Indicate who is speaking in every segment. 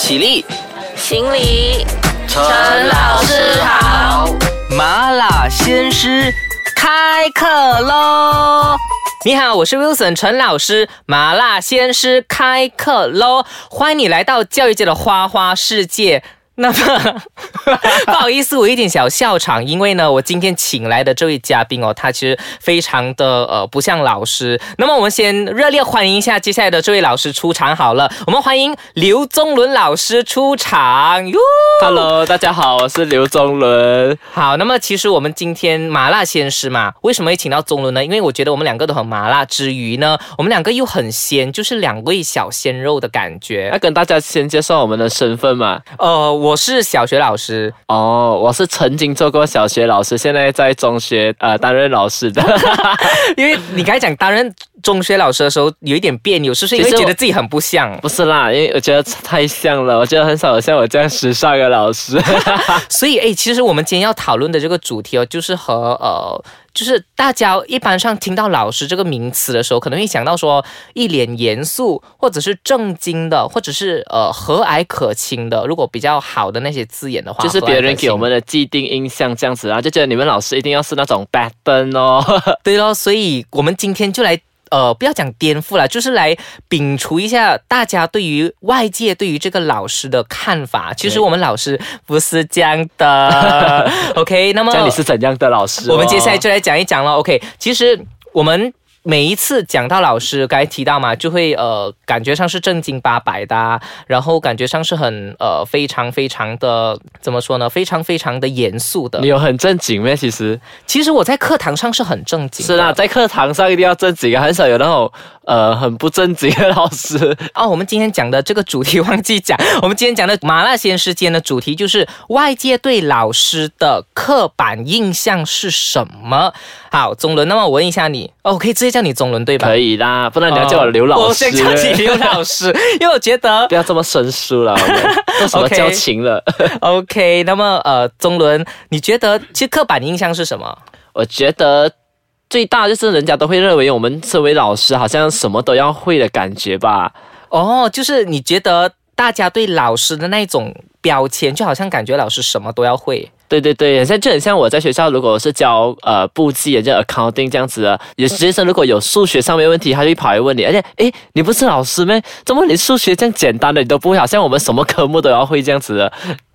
Speaker 1: 起立，
Speaker 2: 行礼，
Speaker 1: 陈
Speaker 2: 老师好。
Speaker 1: 麻辣鲜师开课喽！你好，我是 Wilson 陈老师，麻辣鲜师开课喽！欢迎你来到教育界的花花世界。那么 不好意思，我有点小笑场，因为呢，我今天请来的这位嘉宾哦，他其实非常的呃不像老师。那么我们先热烈欢迎一下接下来的这位老师出场好了，我们欢迎刘宗伦老师出场哟。
Speaker 3: Hello，大家好，我是刘宗伦。
Speaker 1: 好，那么其实我们今天麻辣鲜师嘛，为什么会请到宗伦呢？因为我觉得我们两个都很麻辣之余呢，我们两个又很鲜，就是两位小鲜肉的感觉
Speaker 3: 要。跟大家先介绍我们的身份嘛。
Speaker 1: 呃，我是小学老师，
Speaker 3: 哦，我是曾经做过小学老师，现在在中学呃担任老师的。
Speaker 1: 因为你刚才讲担任中学老师的时候有一点别扭，是不是因为觉得自己很不像？
Speaker 3: 不是啦，因为我觉得太像了，我觉得很少有像我这样时尚的老师。
Speaker 1: 所以，哎，其实我们今天要讨论的这个主题哦，就是和呃，就是大家一般上听到老师这个名词的时候，可能会想到说一脸严肃，或者是正经的，或者是呃和蔼可亲的。如果比较好的那些字眼的话，
Speaker 3: 就是别人给我们
Speaker 1: 的
Speaker 3: 的既定印象这样子啊，就觉得你们老师一定要是那种 bad 灯哦。
Speaker 1: 对咯。所以我们今天就来。呃，不要讲颠覆了，就是来摒除一下大家对于外界对于这个老师的看法。其实我们老师不是这样的，OK？那么
Speaker 3: 这样你是怎样的老师、哦？
Speaker 1: 我们接下来就来讲一讲了。OK，其实我们。每一次讲到老师，刚才提到嘛，就会呃感觉上是正经八百的、啊，然后感觉上是很呃非常非常的怎么说呢？非常非常的严肃的
Speaker 3: 你。有很正经咩？其实
Speaker 1: 其实我在课堂上是很正经。
Speaker 3: 是啦，在课堂上一定要正经啊，很少有那种呃很不正经的老师。
Speaker 1: 哦，我们今天讲的这个主题忘记讲，我们今天讲的麻辣鲜师间的主题就是外界对老师的刻板印象是什么？好，宗伦，那么我问一下你，哦，我可以直接叫你宗伦对吧？
Speaker 3: 可以啦，不然你要叫我刘老师。
Speaker 1: 哦我先叫你刘老师，因为我觉得
Speaker 3: 不要这么生疏了，我们都什么 交情了
Speaker 1: OK。那么呃，宗伦，你觉得其实刻板印象是什么？
Speaker 3: 我觉得最大就是人家都会认为我们身为老师好像什么都要会的感觉吧。
Speaker 1: 哦，就是你觉得大家对老师的那种标签，就好像感觉老师什么都要会。
Speaker 3: 对对对，很像就很像我在学校，如果是教呃簿记，就 accounting 这样子的，有学生如果有数学上面问题，他就跑来问你，而且诶，你不是老师咩？怎么你数学这样简单的你都不会？好像我们什么科目都要会这样子的。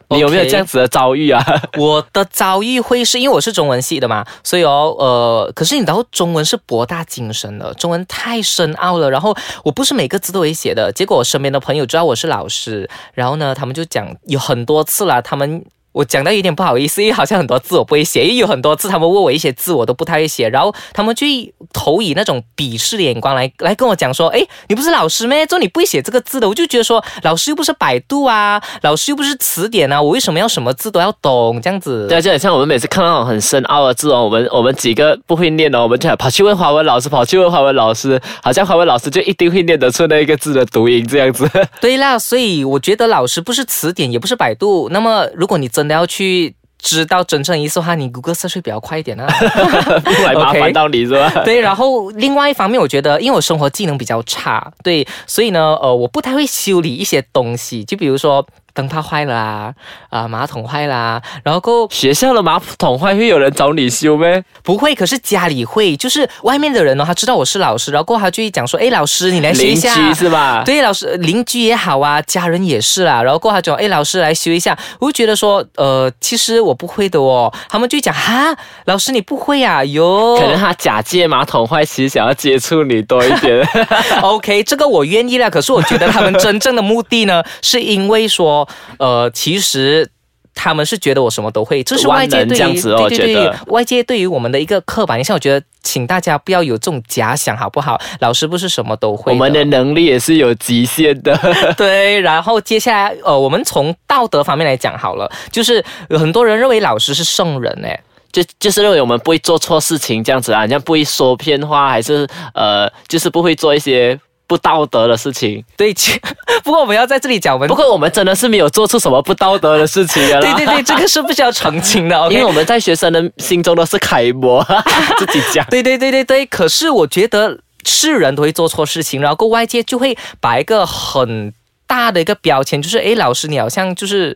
Speaker 3: 你有没有这样子的遭遇啊？
Speaker 1: 我的遭遇会是因为我是中文系的嘛，所以哦，呃，可是你知道中文是博大精深的，中文太深奥了。然后我不是每个字都会写的，结果我身边的朋友知道我是老师，然后呢，他们就讲有很多次了，他们。我讲到有点不好意思，因为好像很多字我不会写，因为有很多字他们问我一些字我都不太会写，然后他们就投以那种鄙视的眼光来来跟我讲说，哎，你不是老师咩？就你不会写这个字的，我就觉得说老师又不是百度啊，老师又不是词典啊，我为什么要什么字都要懂这样子？
Speaker 3: 对啊，就很像我们每次看到很深奥的字哦，我们我们几个不会念哦，我们就跑去问华文老师，跑去问华文老师，好像华文老师就一定会念得出那一个字的读音这样子。
Speaker 1: 对啦，所以我觉得老师不是词典，也不是百度。那么，如果你真的要去知道真正意思的话，你谷歌 search 会比较快一点啊。
Speaker 3: 不来麻烦到你是吧？
Speaker 1: 对，然后另外一方面，我觉得因为我生活技能比较差，对，所以呢，呃，我不太会修理一些东西，就比如说灯泡坏了啊，啊、马桶坏啦，然后过
Speaker 3: 学校的马桶坏会有人找你修咩？
Speaker 1: 不会，可是家里会，就是外面的人呢，他知道我是老师，然后过他就会讲说，哎，老师你来修一
Speaker 3: 邻
Speaker 1: 下，
Speaker 3: 居是吧？
Speaker 1: 对，老师邻居也好啊，家人也是啦。然后过后他讲，哎，老师来修一下，我就觉得说，呃，其实我不会的哦。他们就讲，哈，老师你不会啊？哟，
Speaker 3: 可能他假借马桶坏，其实想要接触你多一点。
Speaker 1: OK，这个我愿意啦。可是我觉得他们真正的目的呢，是因为说，呃，其实。他们是觉得我什么都会，这是外界对于对对对外界对于我们的一个刻板印象。我觉得，请大家不要有这种假想，好不好？老师不是什么都会
Speaker 3: 我们的能力也是有极限的。
Speaker 1: 对，然后接下来，呃，我们从道德方面来讲好了，就是有很多人认为老师是圣人，哎，
Speaker 3: 就就是认为我们不会做错事情这样子啊，好像不会说偏话，还是呃，就是不会做一些不道德的事情。
Speaker 1: 对，其 不过我们要在这里讲，我们
Speaker 3: 不过我们真的是没有做出什么不道德的事情的啦。
Speaker 1: 对对对，这个是不需要澄清的
Speaker 3: 因为。我们在学生的心中都是楷模，自己讲。
Speaker 1: 对对对对对，可是我觉得是人都会做错事情，然后外界就会把一个很。大的一个标签，就是哎，老师你好像就是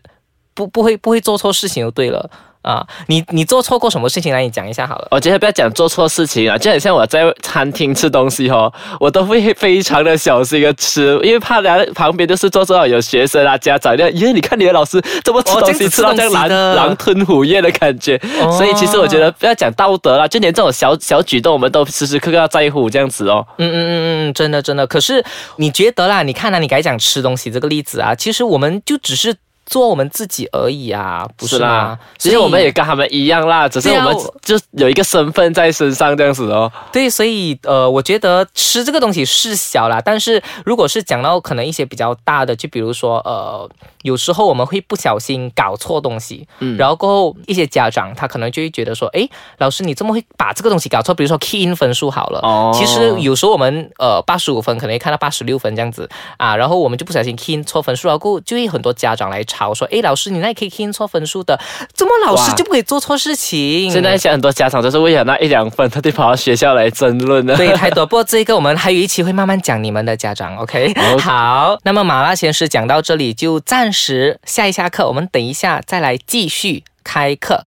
Speaker 1: 不不会不会做错事情就对了啊。你你做错过什么事情来？你讲一下好了。
Speaker 3: 我觉得不要讲做错事情啊，就很像我在餐厅吃东西哦，我都会非常的小心的吃，因为怕人家旁边就是坐着有学生啊、家长那样，耶，你看你的老师怎么吃
Speaker 1: 哦
Speaker 3: 东西吃到这样狼狼吞虎咽的感觉，
Speaker 1: 哦
Speaker 3: 所以其实我觉得不要讲道德啦，就连这种小小举动，我们都时时刻刻要在乎这样子哦。
Speaker 1: 嗯嗯嗯嗯，真的真的。可是你觉得啦？你看啊，你该讲吃东西这个例子啊，其实我们就只是做我们自己而已啊，不是啦？
Speaker 3: 其实我们也跟他们一样啦，只是我们就有一个身份在身上这样子哦。
Speaker 1: 对，所以呃，我觉得吃这个东西是小啦，但是如果是讲到可能一些比较大的，就比如说呃，有时候我们会不小心搞错东西，
Speaker 3: 嗯。
Speaker 1: 然后过后一些家长他可能就会觉得说，诶，老师你这么会把这个东西搞错，比如说 key in 分数好了，
Speaker 3: 哦。
Speaker 1: 其实有时候我们呃八十五分可能会看到八十六分这样子啊，然后我们就不小心 key in 错分数，然后过后就会很多家长来吵说，哎，老师你那里可以 in 错分数的，怎么老师就不可以做错事情？
Speaker 3: 现在现在很多家长就是为了那一两分，他就跑到学校来争论了。
Speaker 1: 对，太多。不过这个我们还有一期会慢慢讲你们的家长，OK？
Speaker 3: 好
Speaker 1: 好，那么马拉先生讲到这里就暂时下一下课，我们等一下再来继续开课。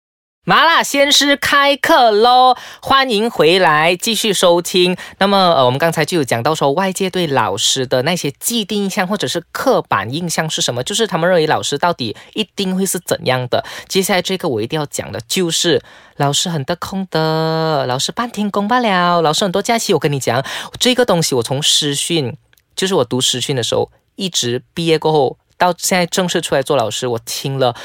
Speaker 1: 麻辣鲜师开课喽！欢迎回来，继续收听。那么，呃，我们刚才就有讲到说，外界对老师的那些既定印象或者是刻板印象是什么？就是他们认为老师到底一定会是怎样的。接下来这个我一定要讲的就是，老师很得空的，老师半天工罢了，老师很多假期。我跟你讲，这个东西我从师训，就是我读师训的时候，一直毕业过后到现在正式出来做老师，我听了，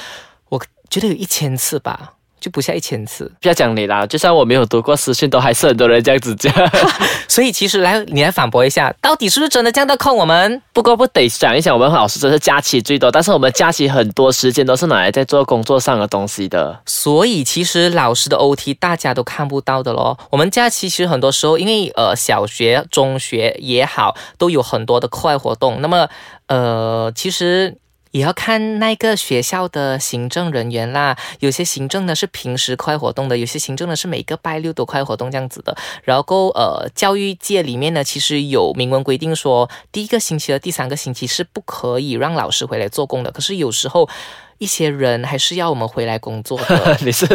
Speaker 1: 我觉得有一千次吧。就不下一千次，
Speaker 3: 不要讲你啦，就算我没有读过私信，都还是很多人这样子讲。
Speaker 1: 所以其实来你来反驳一下，到底是不是真的这样的空我们？
Speaker 3: 不过不得想一想，我们老师真是假期最多，但是我们假期很多时间都是拿来在做工作上的东西的。
Speaker 1: 所以其实老师的 OT 大家都看不到的咯。我们假期其实很多时候，因为呃小学、中学也好，都有很多的课外活动。那么呃，其实。也要看那个学校的行政人员啦，有些行政呢是平时快活动的，有些行政呢是每个拜六都快活动这样子的。然后呃，教育界里面呢，其实有明文规定说，第一个星期和第三个星期是不可以让老师回来做工的。可是有时候一些人还是要我们回来工作的。
Speaker 3: 你是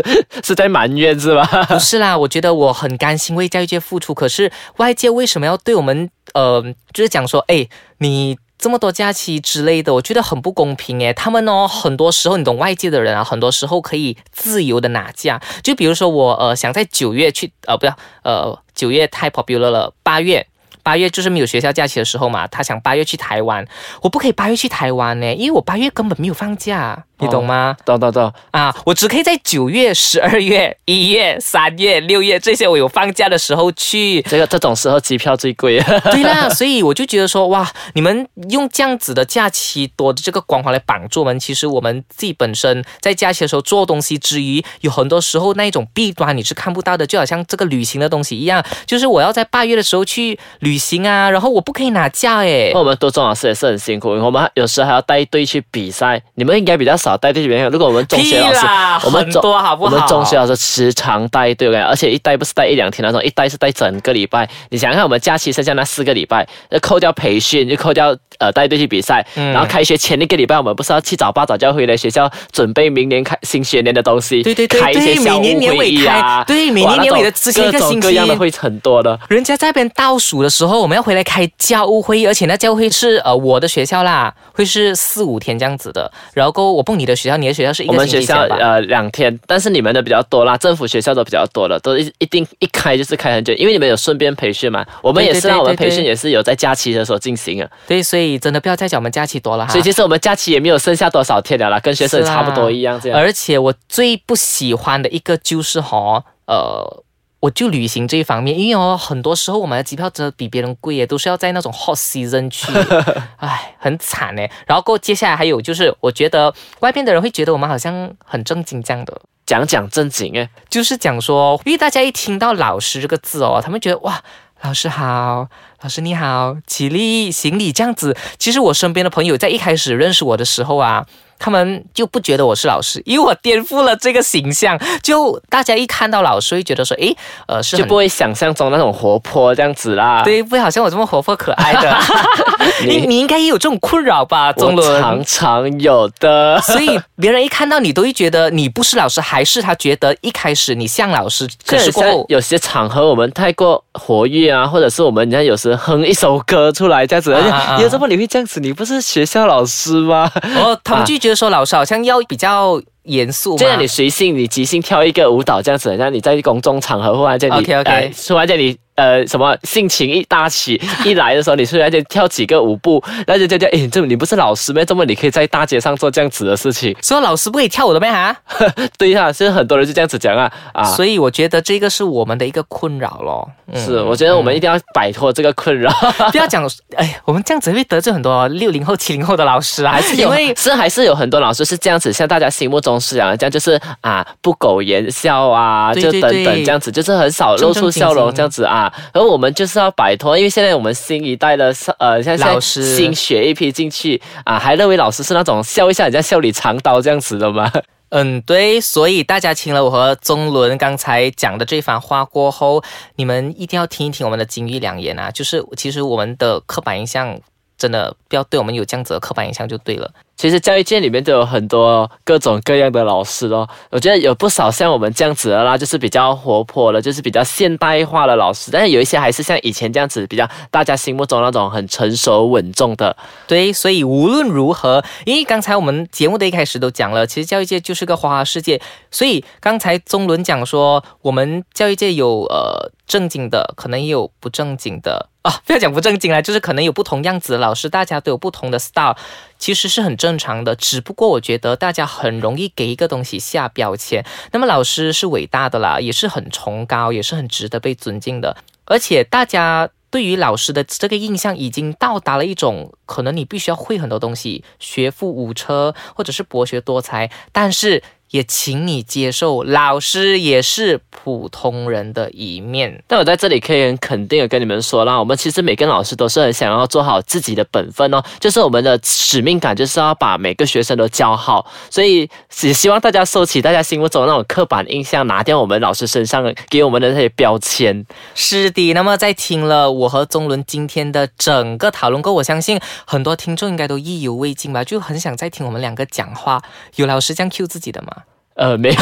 Speaker 3: 是在埋怨是吧？
Speaker 1: 不是啦，我觉得我很甘心为教育界付出，可是外界为什么要对我们呃，就是讲说，哎，你。这么多假期之类的，我觉得很不公平诶。他们哦，很多时候你懂外界的人啊，很多时候可以自由的拿假。就比如说我呃想在九月去呃不要呃九月太 popular 了，八月八月就是没有学校假期的时候嘛，他想八月去台湾，我不可以八月去台湾呢，因为我八月根本没有放假，你懂吗？
Speaker 3: 懂懂懂。
Speaker 1: 啊，我只可以在九月、十二月、一月、三月、六月这些我有放假的时候去。
Speaker 3: 这个这种时候机票最贵。
Speaker 1: 对啦，所以我就觉得说，哇，你们用这样子的假期多的这个光环来绑住我们，其实我们自己本身在假期的时候做东西之余，有很多时候那一种弊端你是看不到的，就好像这个旅行的东西一样，就是我要在八月的时候去旅行啊，然后我不可以拿假诶。
Speaker 3: 我们多中老师也是很辛苦，我们有时还要带队去比赛。你们应该比较少带队去比赛。如果我们中学老师我们中
Speaker 1: 多好不好？
Speaker 3: 我们中学老师时常带队，而且一带不是带一两天那种，一带是带整个礼拜。你想想看，我们假期剩下那四个礼拜，就扣掉培训，就扣掉呃带队去比赛，
Speaker 1: 嗯
Speaker 3: 然后开学前一个礼拜，我们不是要七早八早就要回来学校准备明年开新学年的东西，
Speaker 1: 对对对
Speaker 3: 开一些
Speaker 1: 对每年年尾
Speaker 3: 会议啊，
Speaker 1: 开对每年年尾的之前一个星期
Speaker 3: 各样的会很多的。
Speaker 1: 人家在那边倒数的时候，我们要回来开教务会议，而且那教务会议是呃我的学校啦，会是四五天这样子的。然后我蹦你的学校，你的学校是一个
Speaker 3: 我们学校？呃两天，但是你们的比较多啦，政府学校都比较多了，都一一定一开就是开很久，因为你们有顺便培训嘛。我们也是我们培训也是有在假期的时候进行啊，
Speaker 1: 对，所以真的不要再讲我们假期多了哈。
Speaker 3: 所以其实我们假期也没有剩下多少天了啦，跟学生差不多一样这样。
Speaker 1: 而且我最不喜欢的一个就是哈，呃。我就旅行这一方面，因为哦，很多时候我们的机票真的比别人贵耶，都是要在那种 hot season 去，唉，很惨呢。然后过接下来还有就是，我觉得外边的人会觉得我们好像很正经这样的，
Speaker 3: 讲讲正经诶，
Speaker 1: 就是讲说，因为大家一听到老师这个字哦，他们觉得哇，老师好，老师你好，起立行礼这样子。其实我身边的朋友在一开始认识我的时候啊，他们就不觉得我是老师，因为我颠覆了这个形象。就大家一看到老师，会觉得说，诶，呃，是
Speaker 3: 就不会想象中那种活泼这样子啦。，
Speaker 1: 对，不会好像我这么活泼可爱的。你
Speaker 3: 你
Speaker 1: 你应该也有这种困扰吧，中？
Speaker 3: 常常有的。
Speaker 1: 所以别人一看到你，都会觉得你不是老师，还是他觉得一开始你像老师，可是过后
Speaker 3: 有些场合我们太过活跃啊，或者是我们人家有时哼一首歌出来这样子，而且
Speaker 1: 啊啊啊
Speaker 3: 你怎么你会这样子？你不是学校老师吗？
Speaker 1: 哦，他们就觉就是说老师好像要比较严肃嘛。
Speaker 3: 这样你随性，你即兴跳一个舞蹈这样子，让你在公众场合忽然间你突然间你呃什么性情一大起一来的时候，你突然间跳几个舞步，那就就就诶，这你不是老师咩？这么你可以在大街上做这样子的事情？
Speaker 1: 说老师不可以跳舞的咩哈？
Speaker 3: 对呀、其实很多人就这样子讲啊啊。
Speaker 1: 所以我觉得这个是我们的一个困扰咯。嗯
Speaker 3: 是，我觉得我们一定要摆脱这个困扰，
Speaker 1: 不要讲，哎，我们这样子会得罪很多六零后、七零后的老师啊，还是因为
Speaker 3: 是还是有很多老师是这样子，像大家心目中是啊，这样就是啊不苟言笑啊，就等
Speaker 1: 对对对
Speaker 3: 等这样子，就是很少露出笑容这样子啊。而我们就是要摆脱，因为现在我们新一代的呃，像现在
Speaker 1: 老师
Speaker 3: 新学一批进去啊，还认为老师是那种笑一下人家笑里藏刀这样子的吗？
Speaker 1: 嗯，对，所以大家听了我和宗伦刚才讲的这番话过后，你们一定要听一听我们的金玉良言啊！就是其实我们的刻板印象真的不要对我们有这样子的刻板印象就对了。
Speaker 3: 其实教育界里面都有很多各种各样的老师咯，我觉得有不少像我们这样子的啦，就是比较活泼的，就是比较现代化的老师，但是有一些还是像以前这样子比较大家心目中那种很成熟稳重的。
Speaker 1: 对，所以无论如何，因为刚才我们节目的一开始都讲了，其实教育界就是个花花世界。所以刚才宗伦讲说，我们教育界有呃正经的，可能也有不正经的啊，不要讲不正经啦，就是可能有不同样子的老师，大家都有不同的 style，其实是很正正常的。只不过我觉得大家很容易给一个东西下标签。那么老师是伟大的啦，也是很崇高，也是很值得被尊敬的。而且大家对于老师的这个印象已经到达了一种，可能你必须要会很多东西，学富五车，或者是博学多才，但是也请你接受，老师也是普通人的一面。
Speaker 3: 但我在这里可以很肯定的跟你们说啦，我们其实每个老师都是很想要做好自己的本分哦，就是我们的使命感就是要把每个学生都教好，所以也希望大家收起大家心目中的那种刻板印象，拿掉我们老师身上给我们的那些标签。
Speaker 1: 是的，那么在听了我和宗伦今天的整个讨论过后，我相信很多听众应该都意犹未尽吧，就很想再听我们两个讲话。有老师这样 Q 自己的吗？
Speaker 3: 呃，没有，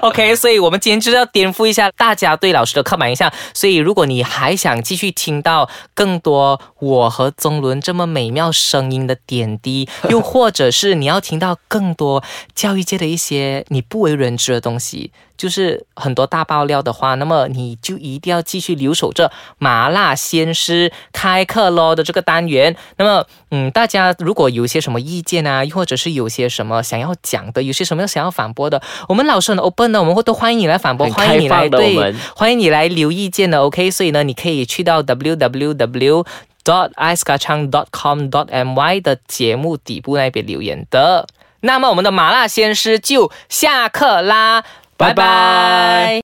Speaker 1: OK，所以我们今天就是要颠覆一下大家对老师的刻板印象。所以，如果你还想继续听到更多我和宗伦这么美妙声音的点滴，又或者是你要听到更多教育界的一些你不为人知的东西，就是很多大爆料的话，那么你就一定要继续留守着麻辣鲜师开课喽的这个单元。那么，嗯，大家如果有一些什么意见啊，又或者是有些什么想要讲的，有些什么想要反驳的，我们老师很 open 的，我们会都欢迎你来反驳，欢迎你来对，欢迎你来留意见的，OK？所以呢，你可以去到 www。dot i c e k a c h a n g dot com dot my 的节目底部那边留言的。那么我们的麻辣鲜师就下课啦，
Speaker 3: 拜
Speaker 1: 拜